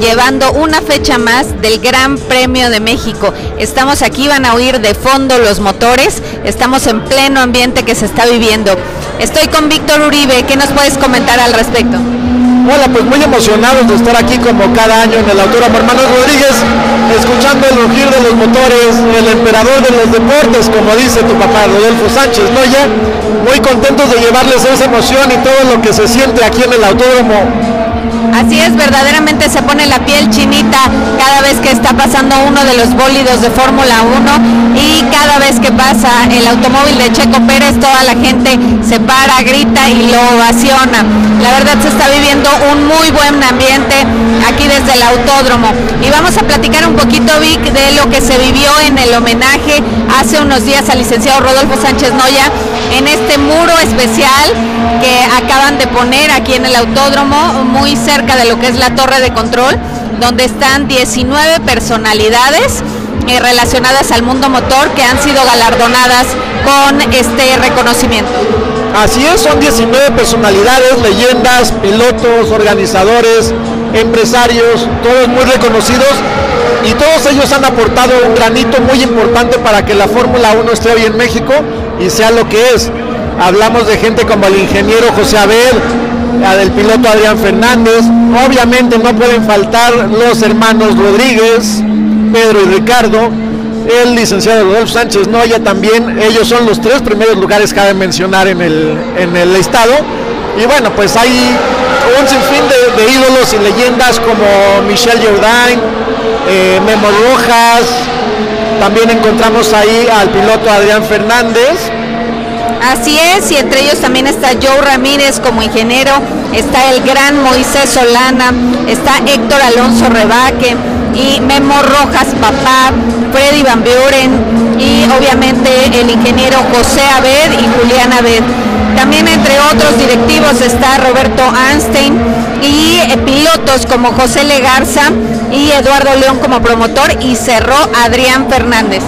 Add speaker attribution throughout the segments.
Speaker 1: llevando una fecha más del Gran Premio de México. Estamos aquí, van a oír de fondo los motores, estamos en pleno ambiente que se está viviendo. Estoy con Víctor Uribe, ¿qué nos puedes comentar al respecto?
Speaker 2: Hola, pues muy emocionados de estar aquí como cada año en el Autódromo Hermanos Rodríguez, escuchando el rugir de los motores, el emperador de los deportes, como dice tu papá Rodolfo Sánchez Noya, muy contentos de llevarles esa emoción y todo lo que se siente aquí en el Autódromo.
Speaker 1: Así es, verdaderamente se pone la piel chinita cada vez que está pasando uno de los bólidos de Fórmula 1 y cada vez que pasa el automóvil de Checo Pérez, toda la gente se para, grita y lo ovaciona. La verdad se está viviendo un muy buen ambiente aquí desde el autódromo. Y vamos a platicar un poquito, Vic, de lo que se vivió en el homenaje hace unos días al licenciado Rodolfo Sánchez Noya en este muro especial que acaban de poner aquí en el autódromo, muy cerca de lo que es la torre de control, donde están 19 personalidades eh, relacionadas al mundo motor que han sido galardonadas con este reconocimiento.
Speaker 2: Así es, son 19 personalidades, leyendas, pilotos, organizadores, empresarios, todos muy reconocidos y todos ellos han aportado un granito muy importante para que la Fórmula 1 esté hoy en México y sea lo que es. Hablamos de gente como el ingeniero José Abel, del piloto Adrián Fernández, obviamente no pueden faltar los hermanos Rodríguez, Pedro y Ricardo, el licenciado Rodolfo Sánchez Noya también, ellos son los tres primeros lugares cabe mencionar en el, en el estado. Y bueno, pues hay un sinfín de, de ídolos y leyendas como Michelle Jourdain, eh, Memo Rojas, también encontramos ahí al piloto Adrián Fernández.
Speaker 1: Así es, y entre ellos también está Joe Ramírez como ingeniero, está el gran Moisés Solana, está Héctor Alonso Rebaque y Memo Rojas Papá, Freddy Van Buren y obviamente el ingeniero José Abed y Julián Abed. También entre otros directivos está Roberto Einstein y eh, pilotos como José Legarza y Eduardo León como promotor y cerró Adrián Fernández.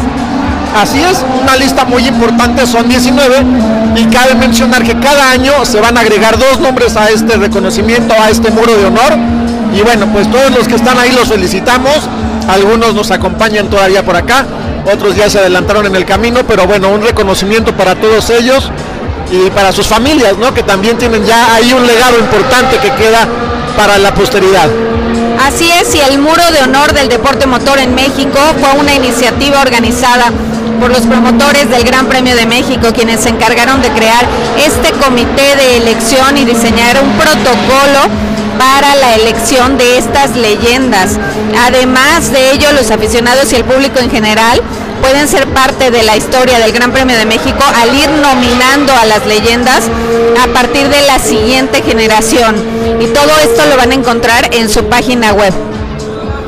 Speaker 2: Así es, una lista muy importante, son 19 y cabe mencionar que cada año se van a agregar dos nombres a este reconocimiento, a este muro de honor. Y bueno, pues todos los que están ahí los felicitamos, algunos nos acompañan todavía por acá, otros ya se adelantaron en el camino, pero bueno, un reconocimiento para todos ellos y para sus familias, ¿no? Que también tienen ya ahí un legado importante que queda para la posteridad.
Speaker 1: Así es, y el Muro de Honor del Deporte Motor en México fue una iniciativa organizada por los promotores del Gran Premio de México, quienes se encargaron de crear este comité de elección y diseñar un protocolo para la elección de estas leyendas. Además de ello, los aficionados y el público en general pueden ser parte de la historia del Gran Premio de México al ir nominando a las leyendas a partir de la siguiente generación. Y todo esto lo van a encontrar en su página web.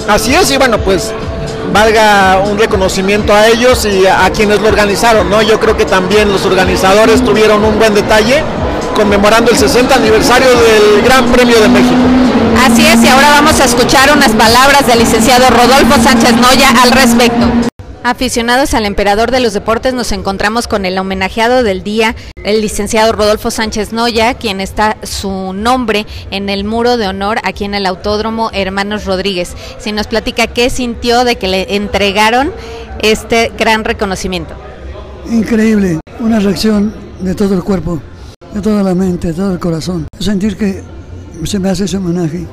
Speaker 2: Así es, y bueno, pues valga un reconocimiento a ellos y a, quienes lo organizaron, ¿no? Yo creo que también los organizadores tuvieron un buen detalle conmemorando el 60 aniversario del Gran Premio de México.
Speaker 1: Así es, y ahora vamos a escuchar unas palabras del licenciado Rodolfo Sánchez Noya al respecto. Aficionados al emperador de los deportes, nos encontramos con el homenajeado del día, el licenciado Rodolfo Sánchez Noya, quien está su nombre en el muro de honor aquí en el Autódromo Hermanos Rodríguez. Si nos platica qué sintió de que le entregaron este gran reconocimiento.
Speaker 3: Increíble, una reacción de todo el cuerpo, de toda la mente, de todo el corazón. Sentir que se me hace ese homenaje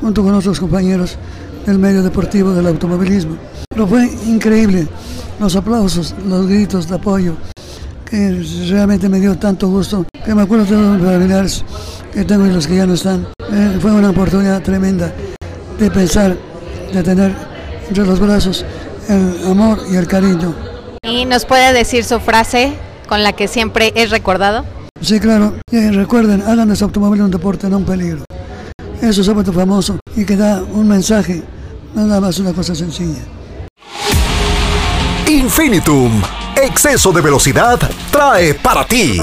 Speaker 3: junto con otros compañeros del medio deportivo del automovilismo. Pero fue increíble, los aplausos, los gritos de apoyo, que realmente me dio tanto gusto, que me acuerdo de todos los familiares que tengo y los que ya no están. Eh, fue una oportunidad tremenda de pensar, de tener entre los brazos el amor y el cariño.
Speaker 1: ¿Y nos puede decir su frase con la que siempre es recordado?
Speaker 3: Sí, claro. Eh, recuerden, hagan de su un deporte, no un peligro. Eso es súper famoso y que da un mensaje, nada más una cosa sencilla.
Speaker 4: Infinitum, Exceso de velocidad trae para ti.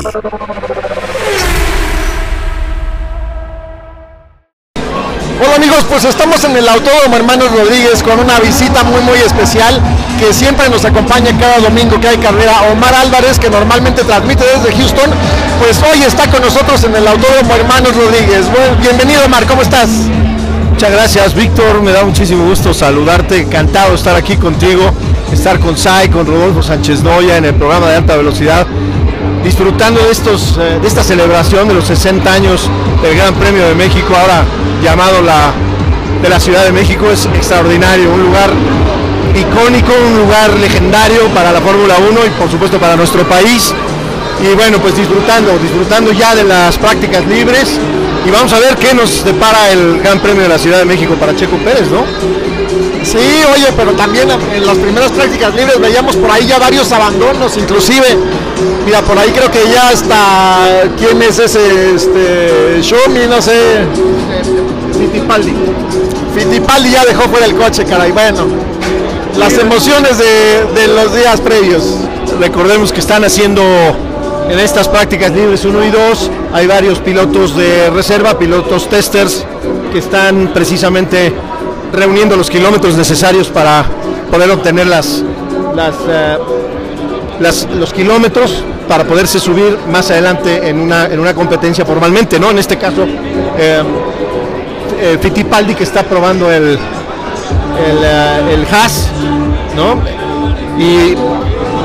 Speaker 2: Hola amigos, pues estamos en el Autódromo Hermanos Rodríguez con una visita muy muy especial que siempre nos acompaña cada domingo que hay carrera. Omar Álvarez, que normalmente transmite desde Houston, pues hoy está con nosotros en el Autódromo Hermanos Rodríguez. Bienvenido Omar, ¿cómo estás?
Speaker 5: Muchas gracias Víctor, me da muchísimo gusto saludarte, encantado de estar aquí contigo, estar con Sai, con Rodolfo Sánchez Noya en el programa de alta velocidad, disfrutando de, estos, eh, de esta celebración de los 60 años del Gran Premio de México, ahora llamado la de la Ciudad de México, es extraordinario, un lugar icónico, un lugar legendario para la Fórmula 1 y por supuesto para nuestro país. Y bueno, pues disfrutando, disfrutando ya de las prácticas libres y vamos a ver qué nos depara el Gran Premio de la Ciudad de México para Checo Pérez, ¿no?
Speaker 2: Sí, oye, pero también en las primeras prácticas libres veíamos por ahí ya varios abandonos, inclusive, mira, por ahí creo que ya está, ¿quién es ese? Este, Xiaomi, no sé.
Speaker 5: Fittipaldi.
Speaker 2: Fittipaldi ya dejó fuera el coche, caray, bueno. Las emociones de, de los días previos.
Speaker 5: Recordemos que están haciendo en estas prácticas libres 1 y 2 hay varios pilotos de reserva, pilotos testers que están precisamente reuniendo los kilómetros necesarios para poder obtener las, las, eh, las- los kilómetros para poderse subir más adelante en una, en una competencia formalmente, ¿no? En este caso, eh, eh, Fittipaldi que está probando el, el, eh, el Haas, ¿no? Y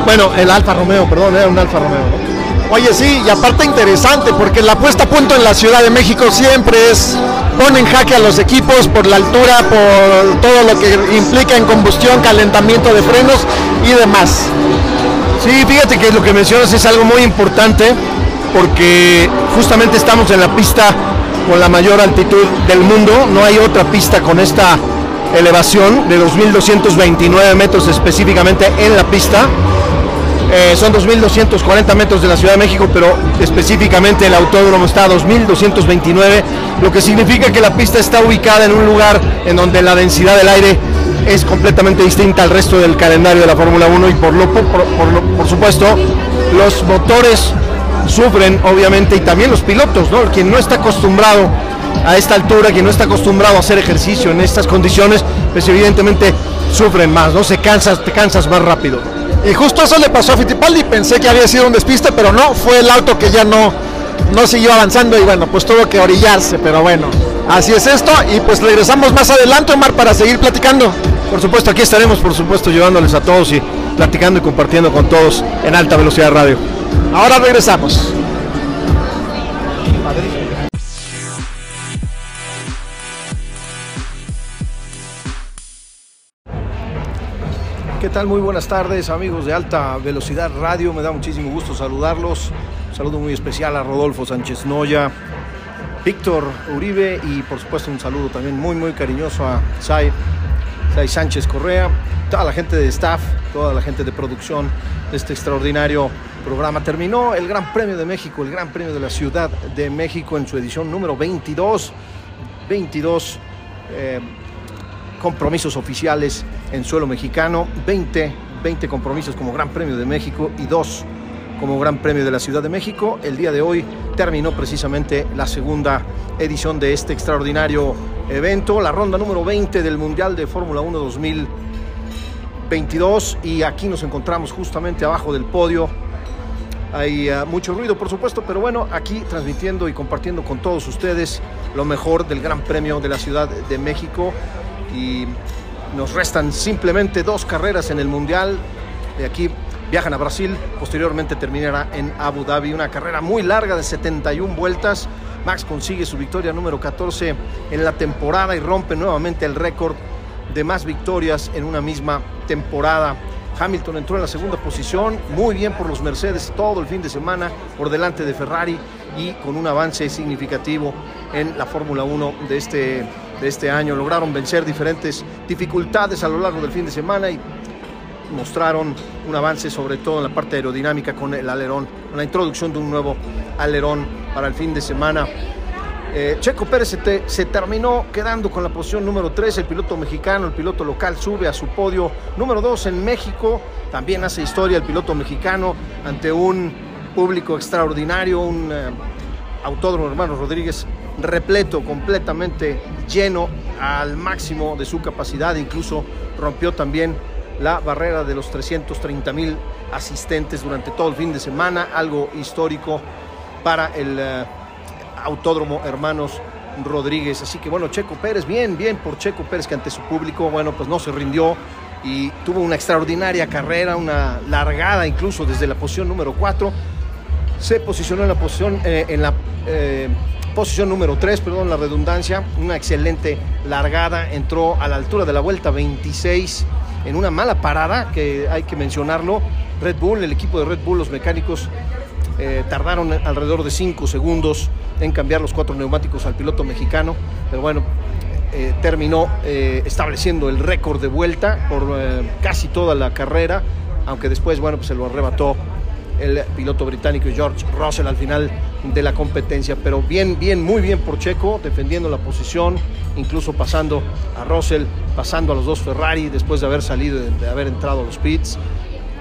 Speaker 5: bueno, el Alfa Romeo, perdón, era un Alfa Romeo, ¿no?
Speaker 2: Oye, sí, y aparte interesante, porque la puesta a punto en la Ciudad de México siempre es, pone en jaque a los equipos por la altura, por todo lo que implica en combustión, calentamiento de frenos y demás.
Speaker 5: Sí, fíjate que lo que mencionas es algo muy importante porque justamente estamos en la pista con la mayor altitud del mundo. No hay otra pista con esta elevación de 2.229 metros específicamente en la pista. Eh, son 2.240 metros de la Ciudad de México, pero específicamente el autódromo está a 2.229, lo que significa que la pista está ubicada en un lugar en donde la densidad del aire es completamente distinta al resto del calendario de la Fórmula 1 y por, lo, por, por supuesto los motores sufren obviamente y también los pilotos, ¿no? Quien no está acostumbrado a esta altura, quien no está acostumbrado a hacer ejercicio en estas condiciones, pues evidentemente sufren más, ¿no? Se cansas, te cansas más rápido.
Speaker 2: Y justo eso le pasó a Fittipaldi, pensé que había sido un despiste, pero no, fue el auto que ya no, no siguió avanzando y bueno, pues tuvo que orillarse, pero bueno, así es esto y pues regresamos más adelante, Omar, para seguir platicando.
Speaker 5: Por supuesto, aquí estaremos, por supuesto, llevándoles a todos y platicando y compartiendo con todos en alta velocidad radio.
Speaker 2: Ahora regresamos.
Speaker 5: Tal? Muy buenas tardes, amigos de Alta Velocidad Radio. Me da muchísimo gusto saludarlos. Un saludo muy especial a Rodolfo Sánchez Noya, Víctor Uribe y, por supuesto, un saludo también muy, muy cariñoso a Sai, Sai Sánchez Correa, toda la gente de staff, toda la gente de producción de este extraordinario programa. Terminó el Gran Premio de México, el Gran Premio de la Ciudad de México en su edición número 22. 22. eh, compromisos oficiales en suelo mexicano, 20, 20 compromisos como Gran Premio de México y dos como Gran Premio de la Ciudad de México. El día de hoy terminó precisamente la segunda edición de este extraordinario evento, la ronda número 20 del Mundial de Fórmula 1 2022 y aquí nos encontramos justamente abajo del podio. Hay ah, mucho ruido, por supuesto, pero bueno, aquí transmitiendo y compartiendo con todos ustedes lo mejor del Gran Premio de la Ciudad de México y nos restan simplemente dos carreras en el Mundial. De aquí viajan a Brasil, posteriormente terminará en Abu Dhabi, una carrera muy larga de 71 vueltas. Max consigue su victoria número 14 en la temporada y rompe nuevamente el récord de más victorias en una misma temporada. Hamilton entró en la segunda posición, muy bien por los Mercedes todo el fin de semana, por delante de Ferrari y con un avance significativo en la Fórmula 1 de este, de este año. Lograron vencer diferentes dificultades a lo largo del fin de semana y mostraron un avance sobre todo en la parte aerodinámica con el alerón, con la introducción de un nuevo alerón para el fin de semana. Eh, Checo Pérez se, te- se terminó quedando con la posición número 3, el piloto mexicano, el piloto local sube a su podio número 2 en México, también hace historia el piloto mexicano ante un público extraordinario, un eh, autódromo hermano Rodríguez repleto, completamente lleno al máximo de su capacidad, incluso rompió también la barrera de los 330 mil asistentes durante todo el fin de semana, algo histórico para el eh, Autódromo Hermanos Rodríguez. Así que bueno, Checo Pérez, bien, bien por Checo Pérez que ante su público, bueno, pues no se rindió y tuvo una extraordinaria carrera, una largada incluso desde la posición número 4. Se posicionó en la posición, eh, en la eh, posición número 3, perdón, la redundancia, una excelente largada, entró a la altura de la vuelta 26 en una mala parada, que hay que mencionarlo. Red Bull, el equipo de Red Bull, los mecánicos eh, tardaron alrededor de 5 segundos en cambiar los cuatro neumáticos al piloto mexicano, pero bueno, eh, terminó eh, estableciendo el récord de vuelta por casi toda la carrera, aunque después, bueno, pues se lo arrebató el piloto británico George Russell al final de la competencia, pero bien, bien, muy bien por Checo, defendiendo la posición, incluso pasando a Russell, pasando a los dos Ferrari después de haber salido, de, haber entrado a los pits.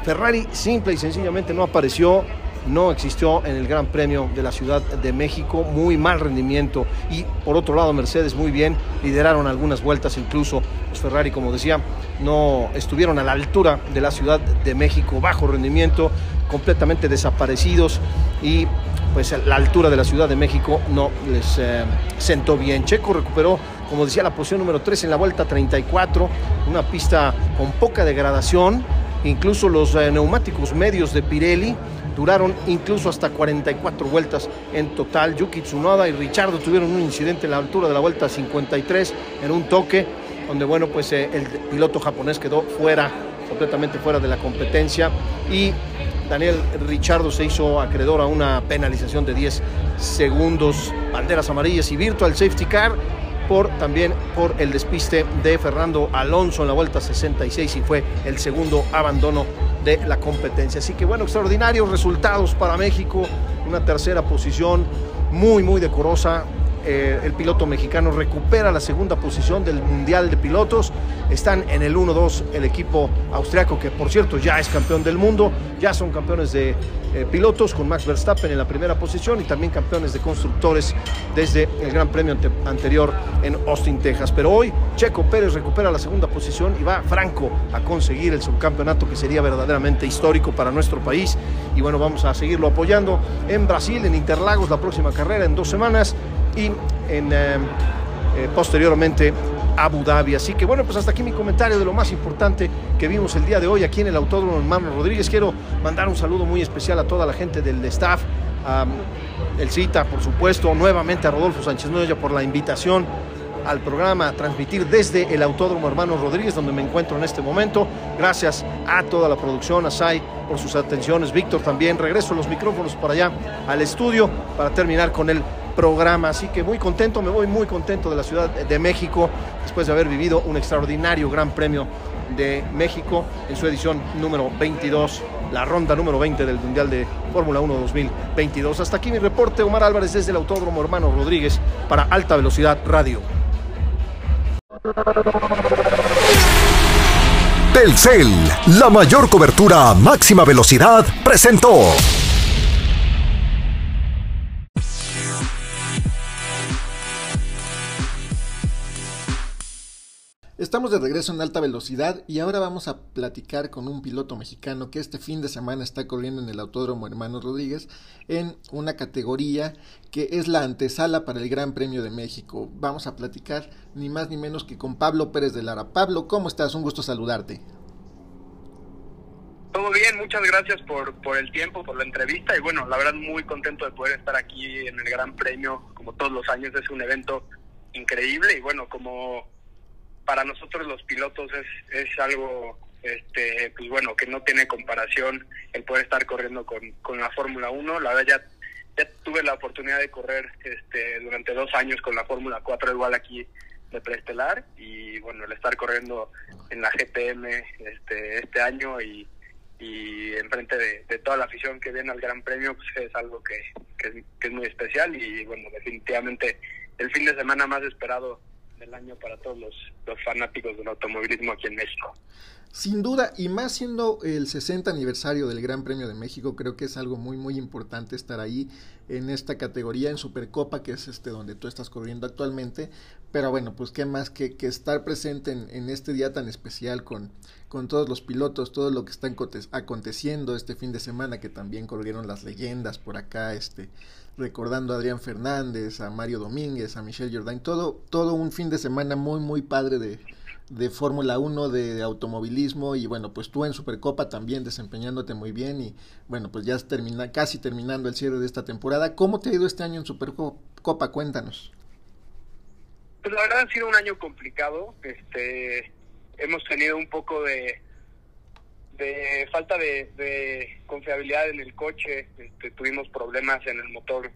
Speaker 5: Ferrari simple y sencillamente no apareció, no existió en el Gran Premio de la Ciudad de México, muy mal rendimiento. Y por otro lado Mercedes muy bien, lideraron algunas vueltas. Incluso los Ferrari como decía, no estuvieron a la altura de la Ciudad de México, bajo rendimiento, completamente desaparecidos y pues la altura de la Ciudad de México no les eh, sentó bien. Checo recuperó, como decía, la posición número 3 en la vuelta 34, una pista con poca degradación, incluso los eh, neumáticos medios de Pirelli duraron incluso hasta 44 vueltas en total. Yuki Tsunoda y Richardo tuvieron un incidente en la altura de la vuelta 53 en un toque, donde bueno, pues eh, el piloto japonés quedó fuera, completamente fuera de la competencia y Daniel Richardo se hizo acreedor a una penalización de 10 segundos, banderas amarillas y virtual safety car por también por el despiste de Fernando Alonso en la vuelta 66 y fue el segundo abandono de la competencia. Así que bueno, extraordinarios resultados para México, una tercera posición muy muy decorosa. Eh, el piloto mexicano recupera la segunda posición del Mundial de Pilotos. Están en el 1-2 el equipo austriaco, que por cierto ya es campeón del mundo. Ya son campeones de eh, pilotos con Max Verstappen en la primera posición y también campeones de constructores desde el Gran Premio ante- anterior en Austin, Texas. Pero hoy Checo Pérez recupera la segunda posición y va Franco a conseguir el subcampeonato que sería verdaderamente histórico para nuestro país. Y bueno, vamos a seguirlo apoyando en Brasil, en Interlagos, la próxima carrera en dos semanas y en eh, eh, posteriormente Abu Dhabi. Así que bueno, pues hasta aquí mi comentario de lo más importante que vimos el día de hoy aquí en el Autódromo Hermano Rodríguez. Quiero mandar un saludo muy especial a toda la gente del staff, a el CITA, por supuesto, nuevamente a Rodolfo Sánchez Noya por la invitación al programa a transmitir desde el Autódromo Hermanos Rodríguez, donde me encuentro en este momento. Gracias a toda la producción, a Sai por sus atenciones, Víctor también. Regreso los micrófonos para allá al estudio para terminar con el programa. Así que muy contento, me voy muy contento de la Ciudad de México después de haber vivido un extraordinario Gran Premio de México en su edición número 22, la ronda número 20 del Mundial de Fórmula 1 2022. Hasta aquí mi reporte, Omar Álvarez desde el Autódromo Hermano Rodríguez para Alta Velocidad Radio.
Speaker 4: Telcel, la mayor cobertura a máxima velocidad, presentó.
Speaker 6: Estamos de regreso en alta velocidad y ahora vamos a platicar con un piloto mexicano que este fin de semana está corriendo en el Autódromo Hermanos Rodríguez en una categoría que es la antesala para el Gran Premio de México. Vamos a platicar ni más ni menos que con Pablo Pérez de Lara. Pablo, ¿cómo estás? Un gusto saludarte.
Speaker 7: Todo bien, muchas gracias por, por el tiempo, por la entrevista y bueno, la verdad muy contento de poder estar aquí en el Gran Premio, como todos los años es un evento increíble y bueno, como para nosotros los pilotos es, es algo, este, pues bueno, que no tiene comparación el poder estar corriendo con, con la Fórmula 1, la verdad ya, ya tuve la oportunidad de correr este, durante dos años con la Fórmula 4 igual aquí de preestelar y bueno, el estar corriendo en la GPM este, este año y y enfrente de, de toda la afición que viene al Gran Premio pues es algo que, que es muy especial y bueno definitivamente el fin de semana más esperado del año para todos los, los fanáticos del automovilismo aquí en México.
Speaker 6: Sin duda, y más siendo el 60 aniversario del Gran Premio de México, creo que es algo muy muy importante estar ahí en esta categoría en Supercopa, que es este donde tú estás corriendo actualmente. Pero bueno, pues qué más que, que estar presente en, en, este día tan especial con, con todos los pilotos, todo lo que está aconteciendo este fin de semana, que también corrieron las leyendas por acá, este, recordando a Adrián Fernández, a Mario Domínguez, a Michelle Jordain, todo, todo un fin de semana muy muy padre de de Fórmula 1, de, automovilismo y bueno, pues tú en Supercopa también desempeñándote muy bien y bueno, pues ya termina, casi terminando el cierre de esta temporada. ¿Cómo te ha ido este año en Supercopa? Cuéntanos.
Speaker 7: Pues la verdad ha sido un año complicado. Este, hemos tenido un poco de, de falta de, confiabilidad en el coche. Este, tuvimos problemas en el motor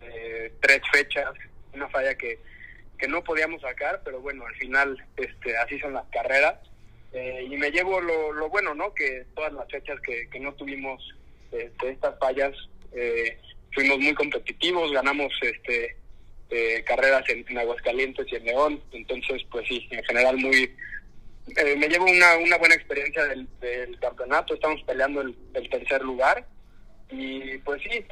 Speaker 7: eh, tres fechas, una falla que que no podíamos sacar, pero bueno, al final este, así son las carreras. Eh, y me llevo lo, lo, bueno, ¿no? Que todas las fechas que, que no tuvimos este, estas fallas, eh, fuimos muy competitivos, ganamos este eh, carreras en, Aguascalientes y en León, entonces pues sí, en general muy... me llevo una, una buena experiencia del, campeonato, estamos peleando el, tercer lugar. Y pues sí,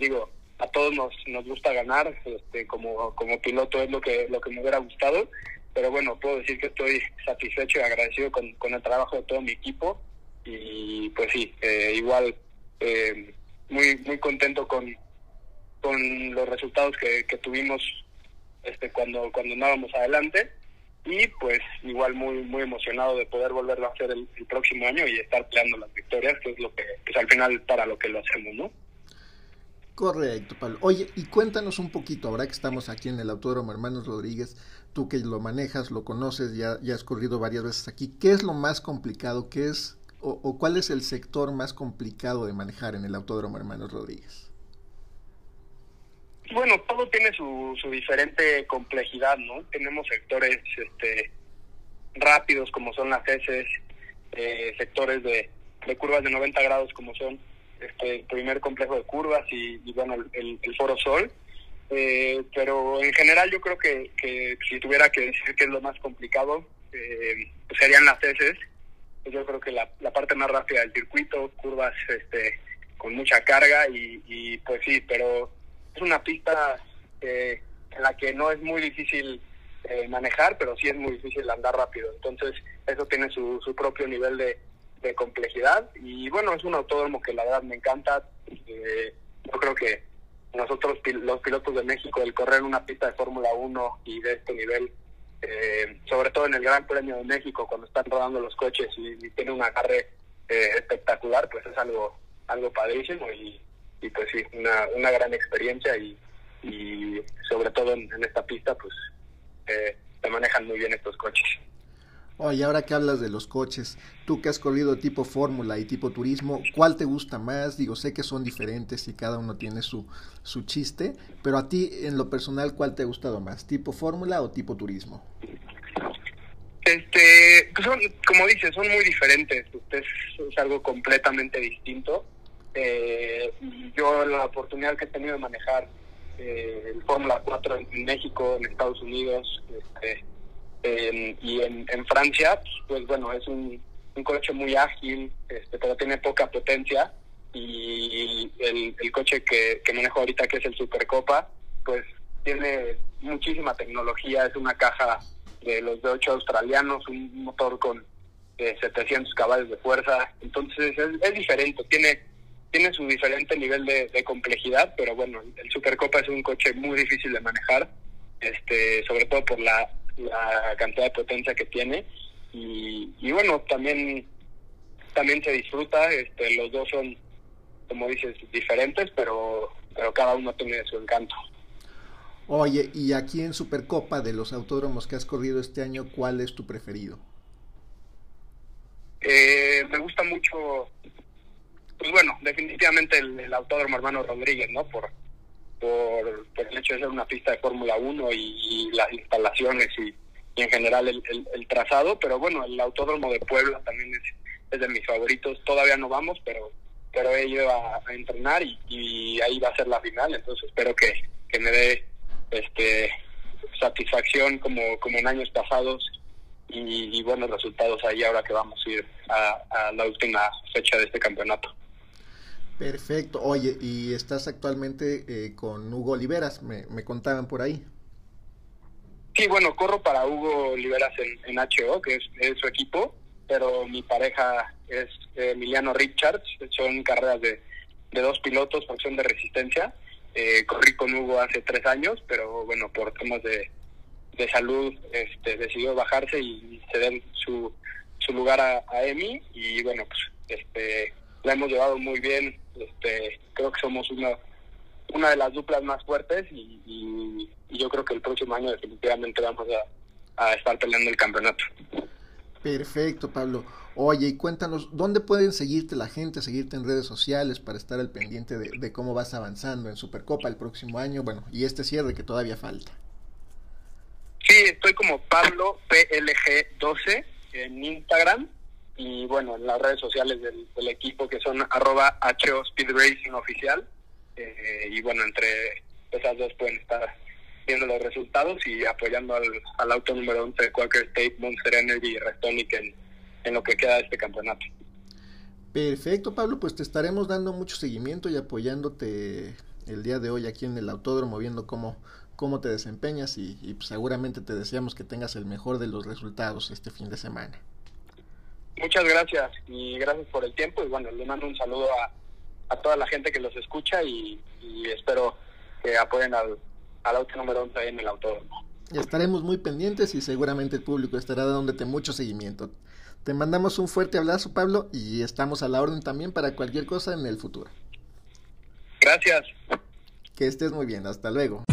Speaker 7: digo, a todos nos, nos gusta ganar, este, como, como piloto es lo que, lo que me hubiera gustado, pero bueno, puedo decir que estoy satisfecho y agradecido con, con el trabajo de todo mi equipo. Y pues sí, eh, igual eh, muy muy contento con, con los resultados que, que tuvimos este cuando cuando andábamos adelante y pues igual muy muy emocionado de poder volverlo a hacer el, próximo año y estar peleando las victorias que es lo que pues al final para lo que lo hacemos no
Speaker 6: Correcto, Pablo. Oye, y cuéntanos un poquito, ahora que estamos aquí en el Autódromo Hermanos Rodríguez, tú que lo manejas, lo conoces, ya, ya has corrido varias veces aquí, ¿qué es lo más complicado? ¿Qué es, o cuál es el sector más complicado de manejar en el Autódromo Hermanos Rodríguez?
Speaker 7: Bueno, todo tiene su, su diferente complejidad, ¿no? Tenemos sectores este, rápidos como son las heces, eh, sectores de, de curvas de 90 grados como son este primer complejo de curvas y, bueno, el, Foro Sol. Eh, pero en general yo creo que, que, si tuviera que decir que es lo más complicado, eh, pues serían las heces. Yo creo que la, la parte más rápida del circuito, curvas este con mucha carga y, y pues sí, pero es una pista eh, en la que no es muy difícil eh, manejar, pero sí es muy difícil andar rápido. Entonces eso tiene su, su propio nivel de, de complejidad y bueno, es un autódromo que la verdad me encanta. Eh, yo creo que nosotros los pilotos de México, el correr una pista de Fórmula 1 y de este nivel, eh, sobre todo en el Gran Premio de México, cuando están rodando los coches y, tiene un agarre eh, espectacular, pues es algo algo padrísimo y, y pues sí, una, una gran experiencia y, y sobre todo en, en esta pista, pues eh, se manejan muy bien estos coches.
Speaker 6: Oye, ahora que hablas de los coches, tú que has corrido tipo fórmula y tipo turismo, ¿cuál te gusta más? Digo, sé que son diferentes y cada uno tiene su, su chiste, pero a ti en lo personal, ¿cuál te ha gustado más? ¿Tipo fórmula o tipo turismo?
Speaker 7: Este, pues son, como dices, son muy diferentes. Es, es algo completamente distinto. Eh, yo la oportunidad que he tenido de manejar eh, el Fórmula 4 en México, en Estados Unidos, este, y en, en Francia, pues bueno, es un, un coche muy ágil, este, pero tiene poca potencia. Y el, el coche que, que manejo ahorita, que es el Supercopa, pues tiene muchísima tecnología. Es una caja de los de 8 australianos, un motor con eh, 700 caballos de fuerza. Entonces es, es diferente, tiene tiene su diferente nivel de, de, complejidad, pero bueno, el Supercopa es un coche muy difícil de manejar, este, sobre todo por la la cantidad de potencia que tiene y, y bueno también también se disfruta este los dos son como dices diferentes pero pero cada uno tiene su encanto
Speaker 6: Oye, y aquí en Supercopa de los autódromos que has corrido este año, ¿cuál es tu preferido?
Speaker 7: Eh, me gusta mucho, pues bueno, definitivamente el, Autódromo Hermano Rodríguez, ¿no? Por, por, el hecho de ser una pista de Fórmula 1 y, las instalaciones y, en general el, el, trazado, pero bueno, el Autódromo de Puebla también es, de mis favoritos. Todavía no vamos, pero pero ido a, a entrenar y, y, ahí va a ser la final, entonces espero que, que me dé este satisfacción como, como en años pasados y, buenos resultados ahí ahora que vamos a ir a, la última fecha de este campeonato.
Speaker 6: Perfecto. Oye, y estás actualmente eh, con Hugo Oliveras, me, contaban por ahí.
Speaker 7: Sí, bueno, corro para Hugo Oliveras en, en HO, que es, su equipo, pero mi pareja es Emiliano Richards, son carreras de, de dos pilotos, función de resistencia. Eh, corrí con Hugo hace tres años, pero bueno, por temas de, de salud este, decidió bajarse y ceder su, su lugar a, a Emi y bueno, pues este, la hemos llevado muy bien, este, creo que somos una, una de las duplas más fuertes y, y, yo creo que el próximo año definitivamente vamos a, a estar peleando el campeonato.
Speaker 6: Perfecto, Pablo. Oye, y cuéntanos, ¿dónde pueden seguirte la gente, seguirte en redes sociales para estar al pendiente de, de, cómo vas avanzando en Supercopa el próximo año? Bueno, y este cierre que todavía falta.
Speaker 7: Sí, estoy como Pablo PLG12 en Instagram y bueno, en las redes sociales del, equipo que son arroba HO Speed Racing Oficial. Eh, y bueno, entre esas dos pueden estar viendo los resultados y apoyando al, al auto número 11 de Quaker State, Monster Energy y Restonic en, en lo que queda de este campeonato.
Speaker 6: Perfecto, Pablo, pues te estaremos dando mucho seguimiento y apoyándote el día de hoy aquí en el autódromo, viendo cómo, cómo te desempeñas y, pues, seguramente te deseamos que tengas el mejor de los resultados este fin de semana.
Speaker 7: Muchas gracias y gracias por el tiempo y bueno, le mando un saludo a, a toda la gente que los escucha y, espero que apoyen al, al auto número 11 en el autódromo.
Speaker 6: Estaremos muy pendientes y seguramente el público estará dándote mucho seguimiento. Te mandamos un fuerte abrazo, Pablo, y estamos a la orden también para cualquier cosa en el futuro.
Speaker 7: Gracias.
Speaker 6: Que estés muy bien, hasta luego.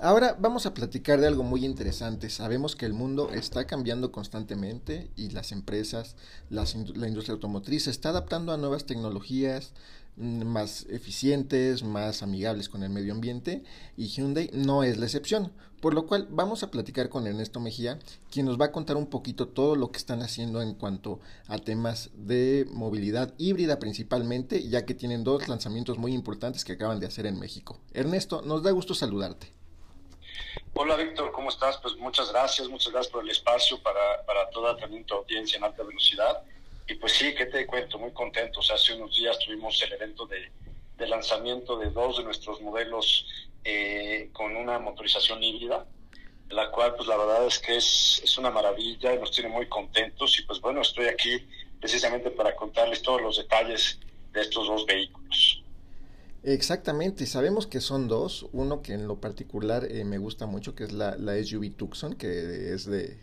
Speaker 6: Ahora vamos a platicar de algo muy interesante. Sabemos que el mundo está cambiando constantemente y las empresas, la industria automotriz se está adaptando a nuevas tecnologías, Mm, más eficientes, más amigables con el medio ambiente y Hyundai no es la excepción. Por lo cual vamos a platicar con Ernesto Mejía, quien nos va a contar un poquito todo lo que están haciendo en cuanto a temas de movilidad híbrida principalmente, ya que tienen dos lanzamientos muy importantes que acaban de hacer en México. Ernesto, nos da gusto saludarte.
Speaker 8: Hola Víctor, ¿cómo estás? Pues muchas gracias, muchas gracias por el espacio para, para toda también tu audiencia en alta velocidad. Y pues sí, ¿qué te cuento? Muy contentos. Hace unos días tuvimos el evento de, lanzamiento de dos de nuestros modelos eh, con una motorización híbrida, la cual pues la verdad es que es, es una maravilla nos tiene muy contentos. Y pues bueno, estoy aquí precisamente para contarles todos los detalles de estos dos vehículos.
Speaker 6: Exactamente, sabemos que son dos, uno que en lo particular eh, me gusta mucho, que es la, SUV Tucson, que es de,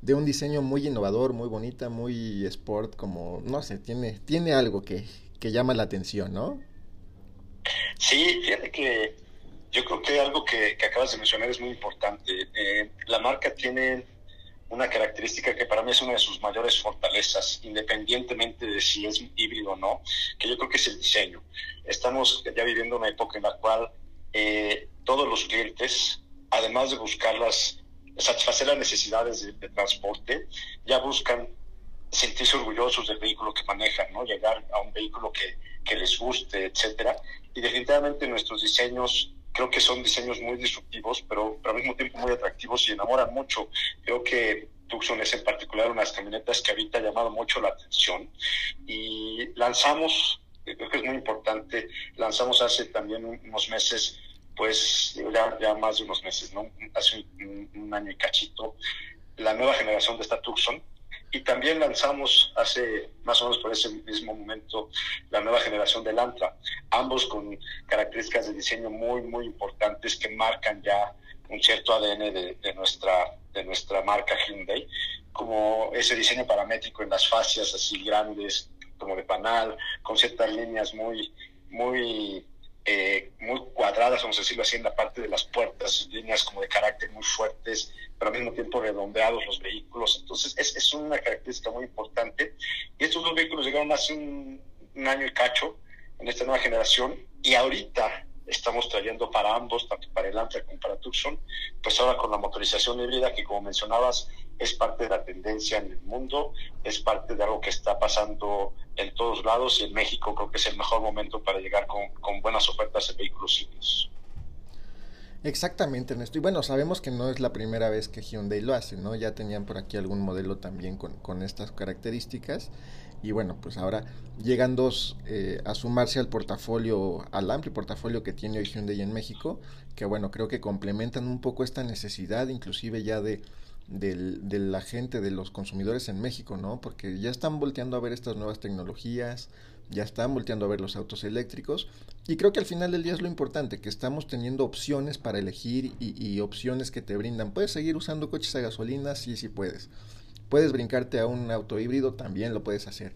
Speaker 6: de un diseño muy innovador, muy bonita, muy sport, como, no sé, tiene, tiene algo que, que llama la atención, ¿no?
Speaker 8: Sí, fíjate que yo creo que algo que, acabas de mencionar es muy importante. Eh, la marca tiene una característica que para mí es una de sus mayores fortalezas, independientemente de si es híbrido o no, que yo creo que es el diseño. Estamos ya viviendo una época en la cual eh, todos los clientes, además de buscar las satisfacer las necesidades de, transporte, ya buscan sentirse orgullosos del vehículo que manejan, ¿no? Llegar a un vehículo que, que les guste, etcétera. Y definitivamente nuestros diseños creo que son diseños muy disruptivos, pero, pero al mismo tiempo muy atractivos y enamoran mucho. Creo que Tucson es en particular unas camionetas que ahorita ha llamado mucho la atención. Y lanzamos, creo que es muy importante, lanzamos hace también unos meses pues ya, ya más de unos meses, ¿no? Hace un, año y cachito, la nueva generación de esta Tucson. Y también lanzamos hace más o menos por ese mismo momento la nueva generación del Antra, ambos con características de diseño muy, muy importantes que marcan ya un cierto ADN de, nuestra, de nuestra marca Hyundai, como ese diseño paramétrico en las fascias así grandes, como de panal, con ciertas líneas muy, muy eh, muy cuadradas, vamos a decirlo así, en la parte de las puertas, líneas como de carácter muy fuertes, pero al mismo tiempo redondeados los vehículos. Entonces, es, es una característica muy importante. Y estos dos vehículos llegaron hace un, año y cacho en esta nueva generación y ahorita estamos trayendo para ambos, tanto para el Antra como para Tucson, pues ahora con la motorización híbrida que como mencionabas es parte de la tendencia en el mundo, es parte de algo que está pasando en todos lados y en México creo que es el mejor momento para llegar con, con buenas ofertas de vehículos híbridos.
Speaker 6: Exactamente, Ernesto. Y bueno, sabemos que no es la primera vez que Hyundai lo hace, ¿no? Ya tenían por aquí algún modelo también con, con estas características. Y bueno, pues ahora llegan dos eh, a sumarse al portafolio, al amplio portafolio que tiene hoy Hyundai en México, que bueno, creo que complementan un poco esta necesidad, inclusive ya de, de la gente, de los consumidores en México, ¿no? Porque ya están volteando a ver estas nuevas tecnologías, ya están volteando a ver los autos eléctricos y creo que al final del día es lo importante, que estamos teniendo opciones para elegir y, opciones que te brindan. ¿Puedes seguir usando coches a gasolina? Sí, sí puedes. ¿Puedes brincarte a un auto híbrido? También lo puedes hacer.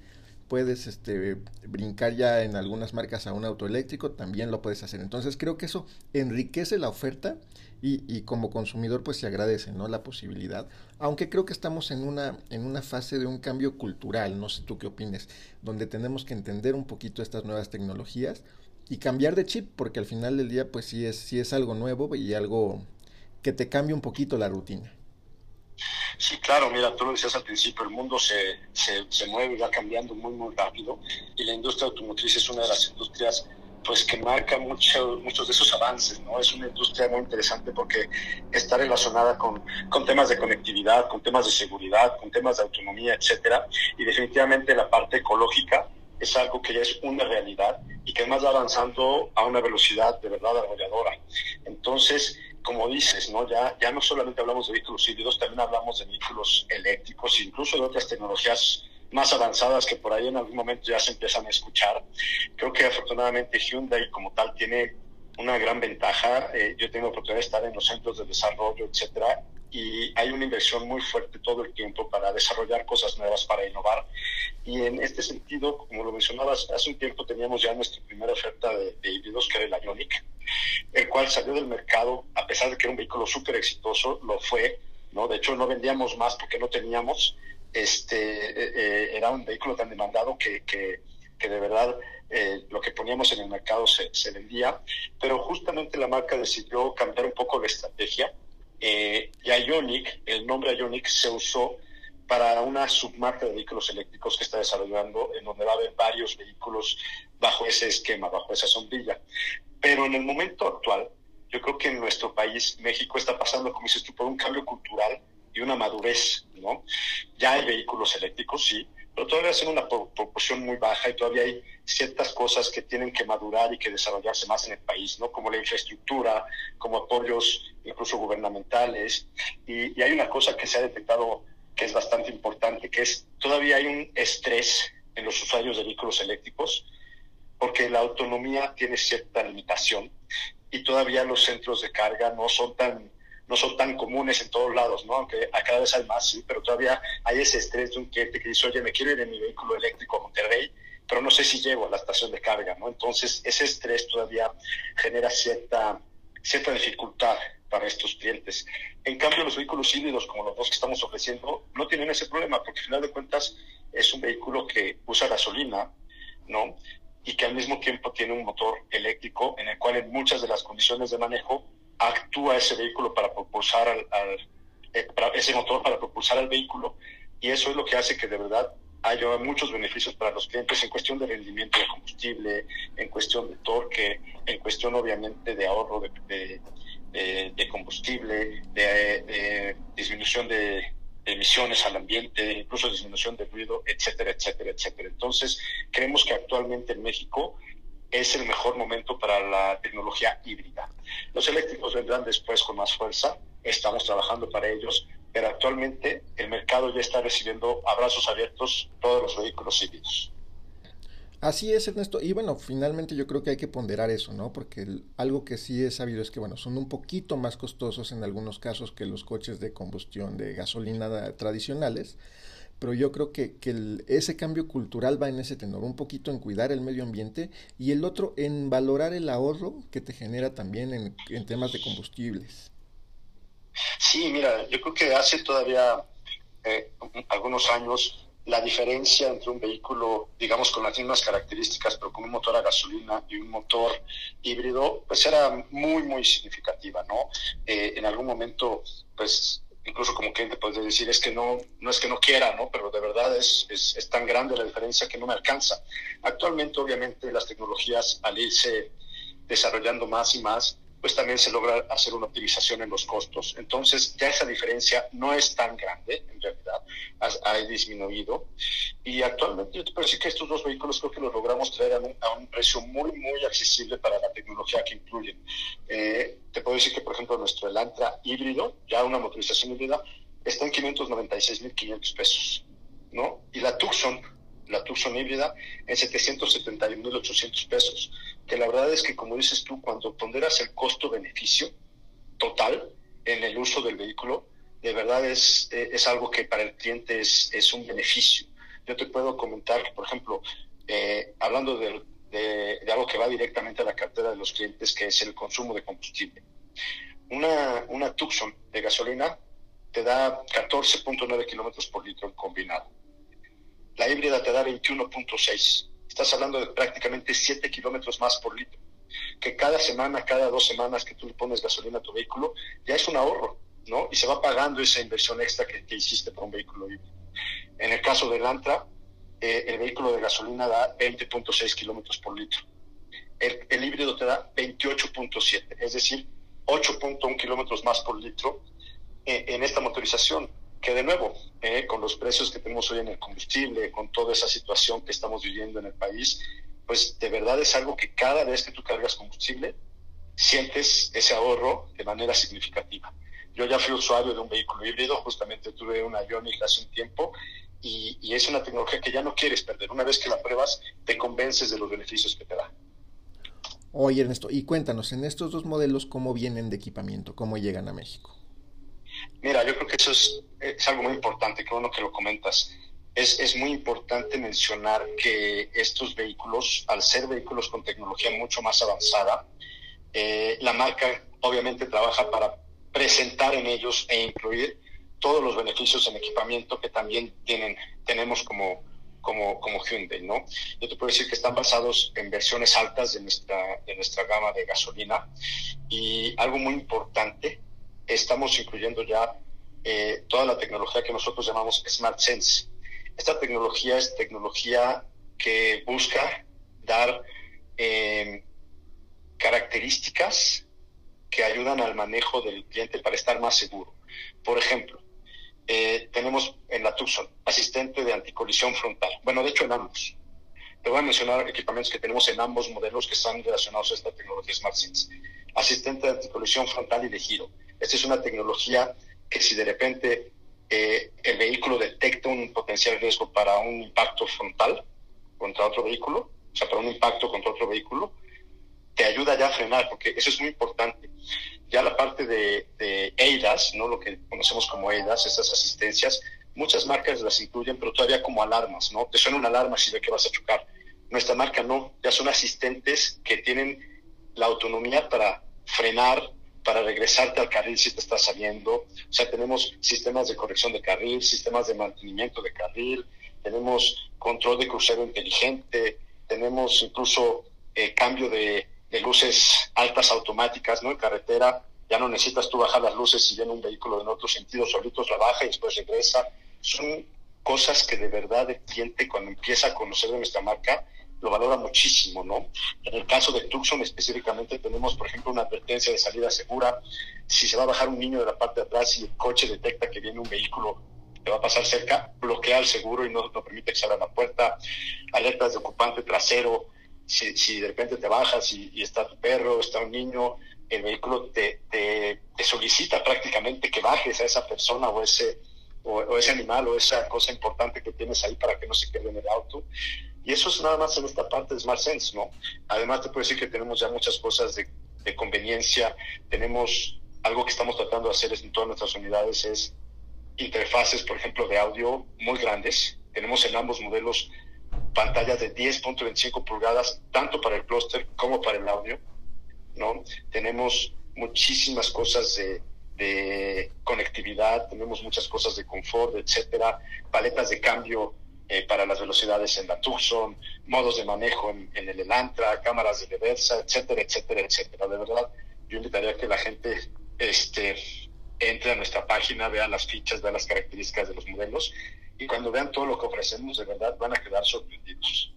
Speaker 6: Puedes este, brincar ya en algunas marcas a un auto eléctrico, también lo puedes hacer. Entonces creo que eso enriquece la oferta y, como consumidor pues se agradece ¿no? la posibilidad. Aunque creo que estamos en una, en una fase de un cambio cultural, no sé tú qué opines, donde tenemos que entender un poquito estas nuevas tecnologías y cambiar de chip, porque al final del día pues sí es, sí es algo nuevo y algo que te cambia un poquito la rutina.
Speaker 8: Sí, claro, mira, tú lo decías al principio, el mundo se, se, se mueve va cambiando muy, muy rápido y la industria automotriz es una de las industrias pues que marca mucho, muchos de esos avances, ¿no? Es una industria muy interesante porque está relacionada con, con temas de conectividad, con temas de seguridad, con temas de autonomía, etcétera, y definitivamente la parte ecológica es algo que ya es una realidad y que además va avanzando a una velocidad de verdad arrolladora. Entonces, como dices, ¿no? Ya, ya no solamente hablamos de vehículos híbridos, también hablamos de vehículos eléctricos, incluso de otras tecnologías más avanzadas que por ahí en algún momento ya se empiezan a escuchar. Creo que afortunadamente Hyundai como tal tiene una gran ventaja. Eh, yo tengo oportunidad de estar en los centros de desarrollo, etcétera, y hay una inversión muy fuerte todo el tiempo para desarrollar cosas nuevas, para innovar. Y en este sentido, como lo mencionabas, hace un tiempo teníamos ya nuestra primera oferta de, híbridos, que era el Ionic, el cual salió del mercado, a pesar de que era un vehículo súper exitoso, lo fue, ¿no? De hecho, no vendíamos más porque no teníamos, este, eh, eh, era un vehículo tan demandado que, que, de verdad eh, lo que poníamos en el mercado se, se, vendía, pero justamente la marca decidió cambiar un poco la estrategia y Ionic, el nombre Ionic se usó para una submarca de vehículos eléctricos que está desarrollando, en donde va a haber varios vehículos bajo ese esquema, bajo esa sombrilla. Pero en el momento actual, yo creo que en nuestro país, México, está pasando, como dices tú, por un cambio cultural y una madurez, ¿no? Ya hay vehículos eléctricos, sí, pero todavía es en una proporción muy baja y todavía hay ciertas cosas que tienen que madurar y que desarrollarse más en el país, ¿no? Como la infraestructura, como apoyos incluso gubernamentales. Y, hay una cosa que se ha detectado que es bastante importante, que es todavía hay un estrés en los usuarios de vehículos eléctricos porque la autonomía tiene cierta limitación y todavía los centros de carga no son tan no son tan comunes en todos lados, ¿no? Aunque cada vez hay más, sí, pero todavía hay ese estrés de un cliente que dice, oye, me quiero ir en mi vehículo eléctrico a Monterrey, pero no sé si llego a la estación de carga, ¿no? Entonces, ese estrés todavía genera cierta, cierta dificultad para estos clientes. En cambio, los vehículos híbridos, como los dos que estamos ofreciendo, no tienen ese problema, porque al final de cuentas es un vehículo que usa gasolina, ¿no? Y que al mismo tiempo tiene un motor eléctrico en el cual en muchas de las condiciones de manejo actúa ese vehículo para propulsar al, eh, ese motor para propulsar al vehículo y eso es lo que hace que de verdad haya muchos beneficios para los clientes en cuestión de rendimiento de combustible, en cuestión de torque, en cuestión obviamente de ahorro de, de, combustible, de, disminución de, emisiones al ambiente, incluso disminución de ruido, etcétera, etcétera, etcétera. Entonces, creemos que actualmente en México es el mejor momento para la tecnología híbrida. Los eléctricos vendrán después con más fuerza, estamos trabajando para ellos, pero actualmente el mercado ya está recibiendo abrazos abiertos todos los vehículos híbridos.
Speaker 6: Así es, Ernesto. Y bueno, finalmente yo creo que hay que ponderar eso, ¿no? Porque algo que sí he sabido es que, bueno, son un poquito más costosos en algunos casos que los coches de combustión de gasolina tradicionales pero yo creo que, que ese cambio cultural va en ese tenor, un poquito en cuidar el medio ambiente y el otro en valorar el ahorro que te genera también en, en temas de combustibles.
Speaker 8: Sí, mira, yo creo que hace todavía eh, algunos años la diferencia entre un vehículo, digamos, con las mismas características, pero con un motor a gasolina y un motor híbrido, pues era muy, muy significativa, ¿no? Eh, en algún momento, pues incluso como cliente puedes decir, es que no, no es que no quiera, ¿no? Pero de verdad es, es, es, tan grande la diferencia que no me alcanza. Actualmente, obviamente, las tecnologías al irse desarrollando más y más, pues también se logra hacer una optimización en los costos. Entonces, ya esa diferencia no es tan grande, en realidad, ha, ha disminuido. Y actualmente yo te puedo decir que estos dos vehículos creo que los logramos traer a un, a un precio muy, muy accesible para la tecnología que incluyen. Eh, te puedo decir que, por ejemplo, nuestro Elantra híbrido, ya una motorización híbrida, está en 596.500 pesos, ¿no? Y la Tucson, la Tucson híbrida, en 771.800 pesos que la verdad es que, como dices tú, cuando ponderas el costo-beneficio total en el uso del vehículo, de verdad es, es algo que para el cliente es, es un beneficio. Yo te puedo comentar que, por ejemplo, eh, hablando de, de, de, algo que va directamente a la cartera de los clientes, que es el consumo de combustible. Una, una Tucson de gasolina te da 14.9 kilómetros por litro combinado. La híbrida te da 21.6 estás hablando de prácticamente 7 kilómetros más por litro. Que cada semana, cada dos semanas que tú le pones gasolina a tu vehículo, ya es un ahorro, ¿no? Y se va pagando esa inversión extra que, que hiciste por un vehículo híbrido. En el caso del Antra, eh, el vehículo de gasolina da 20.6 kilómetros por litro. El, híbrido te da 28.7, es decir, 8.1 kilómetros más por litro en, en esta motorización que de nuevo, eh, con los precios que tenemos hoy en el combustible, con toda esa situación que estamos viviendo en el país, pues de verdad es algo que cada vez que tú cargas combustible, sientes ese ahorro de manera significativa. Yo ya fui usuario de un vehículo híbrido, justamente tuve una Ioniq hace un tiempo, y, y es una tecnología que ya no quieres perder. Una vez que la pruebas, te convences de los beneficios que te da.
Speaker 6: Oye, Ernesto, y cuéntanos, en estos dos modelos, ¿cómo vienen de equipamiento? ¿Cómo llegan a México?
Speaker 8: Mira, yo creo que eso es, es algo muy importante, qué bueno que lo comentas. Es, es, muy importante mencionar que estos vehículos, al ser vehículos con tecnología mucho más avanzada, eh, la marca obviamente trabaja para presentar en ellos e incluir todos los beneficios en equipamiento que también tienen, tenemos como, como, como Hyundai, ¿no? Yo te puedo decir que están basados en versiones altas de nuestra, de nuestra gama de gasolina y algo muy importante estamos incluyendo ya eh, toda la tecnología que nosotros llamamos Smart Sense. Esta tecnología es tecnología que busca dar eh, características que ayudan al manejo del cliente para estar más seguro. Por ejemplo, eh, tenemos en la Tucson asistente de anticolisión frontal. Bueno, de hecho en ambos. Te voy a mencionar equipamientos que tenemos en ambos modelos que están relacionados a esta tecnología Smart Sense. Asistente de anticolisión frontal y de giro esta es una tecnología que si de repente eh, el vehículo detecta un potencial riesgo para un impacto frontal contra otro vehículo, o sea, para un impacto contra otro vehículo, te ayuda ya a frenar, porque eso es muy importante. Ya la parte de, de EIDAS, ¿no? lo que conocemos como EIDAS, estas asistencias, muchas marcas las incluyen, pero todavía como alarmas, ¿no? Te suena una alarma si ve que vas a chocar. Nuestra marca no, ya son asistentes que tienen la autonomía para frenar, para regresarte al carril si te está saliendo. O sea, tenemos sistemas de corrección de carril, sistemas de mantenimiento de carril, tenemos control de crucero inteligente, tenemos incluso eh, cambio de, de, luces altas automáticas, ¿no? En carretera ya no necesitas tú bajar las luces si viene un vehículo en otro sentido, solitos la baja y después regresa. Son cosas que de verdad el cliente cuando empieza a conocer de nuestra marca lo valora muchísimo, ¿no? En el caso de Tucson específicamente tenemos, por ejemplo, una advertencia de salida segura. Si se va a bajar un niño de la parte de atrás y el coche detecta que viene un vehículo que va a pasar cerca, bloquea el seguro y no, no permite que se abra la puerta. Alertas de ocupante trasero. Si, si de repente te bajas y, y, está tu perro, está un niño, el vehículo te, te, te solicita prácticamente que bajes a esa persona o ese, o, o ese animal o esa cosa importante que tienes ahí para que no se quede en el auto. Y eso es nada más en esta parte de Smart Sense, ¿no? Además te puedo decir que tenemos ya muchas cosas de, de conveniencia, tenemos algo que estamos tratando de hacer en todas nuestras unidades es interfaces, por ejemplo, de audio muy grandes. Tenemos en ambos modelos pantallas de 10.25 pulgadas, tanto para el cluster como para el audio, ¿no? Tenemos muchísimas cosas de, de conectividad, tenemos muchas cosas de confort, etcétera, paletas de cambio eh, para las velocidades en la Tucson, modos de manejo en, en, el Elantra, cámaras de reversa, etcétera, etcétera, etcétera. De verdad, yo invitaría a que la gente este, entre a nuestra página, vean las fichas, vean las características de los modelos y cuando vean todo lo que ofrecemos, de verdad van a quedar sorprendidos.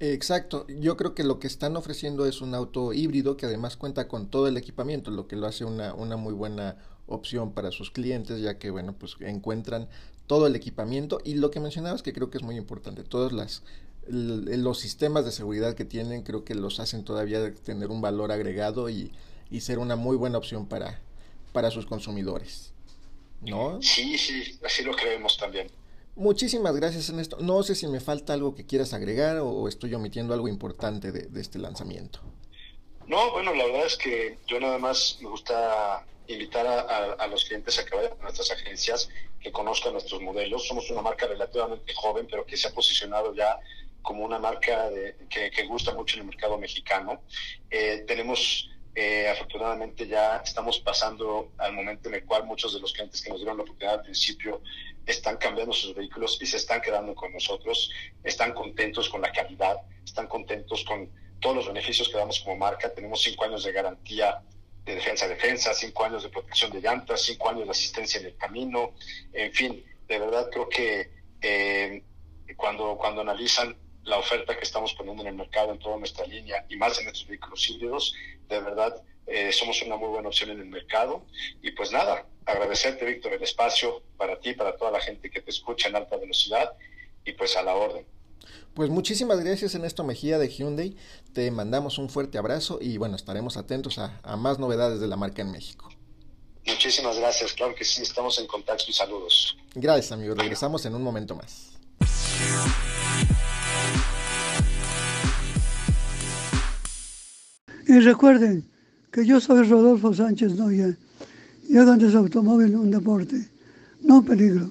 Speaker 6: Exacto, yo creo que lo que están ofreciendo es un auto híbrido que además cuenta con todo el equipamiento, lo que lo hace una, una muy buena opción para sus clientes, ya que bueno, pues encuentran todo el equipamiento y lo que mencionabas que creo que es muy importante, todos las, los sistemas de seguridad que tienen creo que los hacen todavía tener un valor agregado y, y ser una muy buena opción para, para sus consumidores. ¿No?
Speaker 8: Sí, sí, así lo creemos también.
Speaker 6: Muchísimas gracias, Ernesto. No sé si me falta algo que quieras agregar o, estoy omitiendo algo importante de, este lanzamiento.
Speaker 8: No, bueno, la verdad es que yo nada más me gusta invitar a, los clientes a que vayan a nuestras agencias, que conozcan nuestros modelos. Somos una marca relativamente joven, pero que se ha posicionado ya como una marca que, gusta mucho en el mercado mexicano. Eh, tenemos eh, afortunadamente ya estamos pasando al momento en el cual muchos de los clientes que nos dieron la oportunidad al principio están cambiando sus vehículos y se están quedando con nosotros, están contentos con la calidad, están contentos con todos los beneficios que damos como marca. Tenemos cinco años de garantía de defensa defensa, cinco años de protección de llantas, cinco años de asistencia en el camino, en fin, de verdad creo que eh, cuando, cuando analizan la oferta que estamos poniendo en el mercado en toda nuestra línea y más en estos vehículos híbridos, de verdad eh, somos una muy buena opción en el mercado. Y pues nada, agradecerte, Víctor, el espacio para ti, para toda la gente que te escucha en alta velocidad y pues a la orden.
Speaker 6: Pues muchísimas gracias Ernesto Mejía de Hyundai, te mandamos un fuerte abrazo y bueno, estaremos atentos a, a más novedades de la marca en México.
Speaker 8: Muchísimas gracias, claro que sí, estamos en contacto y saludos.
Speaker 6: Gracias amigos, regresamos en un momento más.
Speaker 3: Y recuerden que yo soy Rodolfo Sánchez Noya y hagan de su automóvil un deporte, no peligro.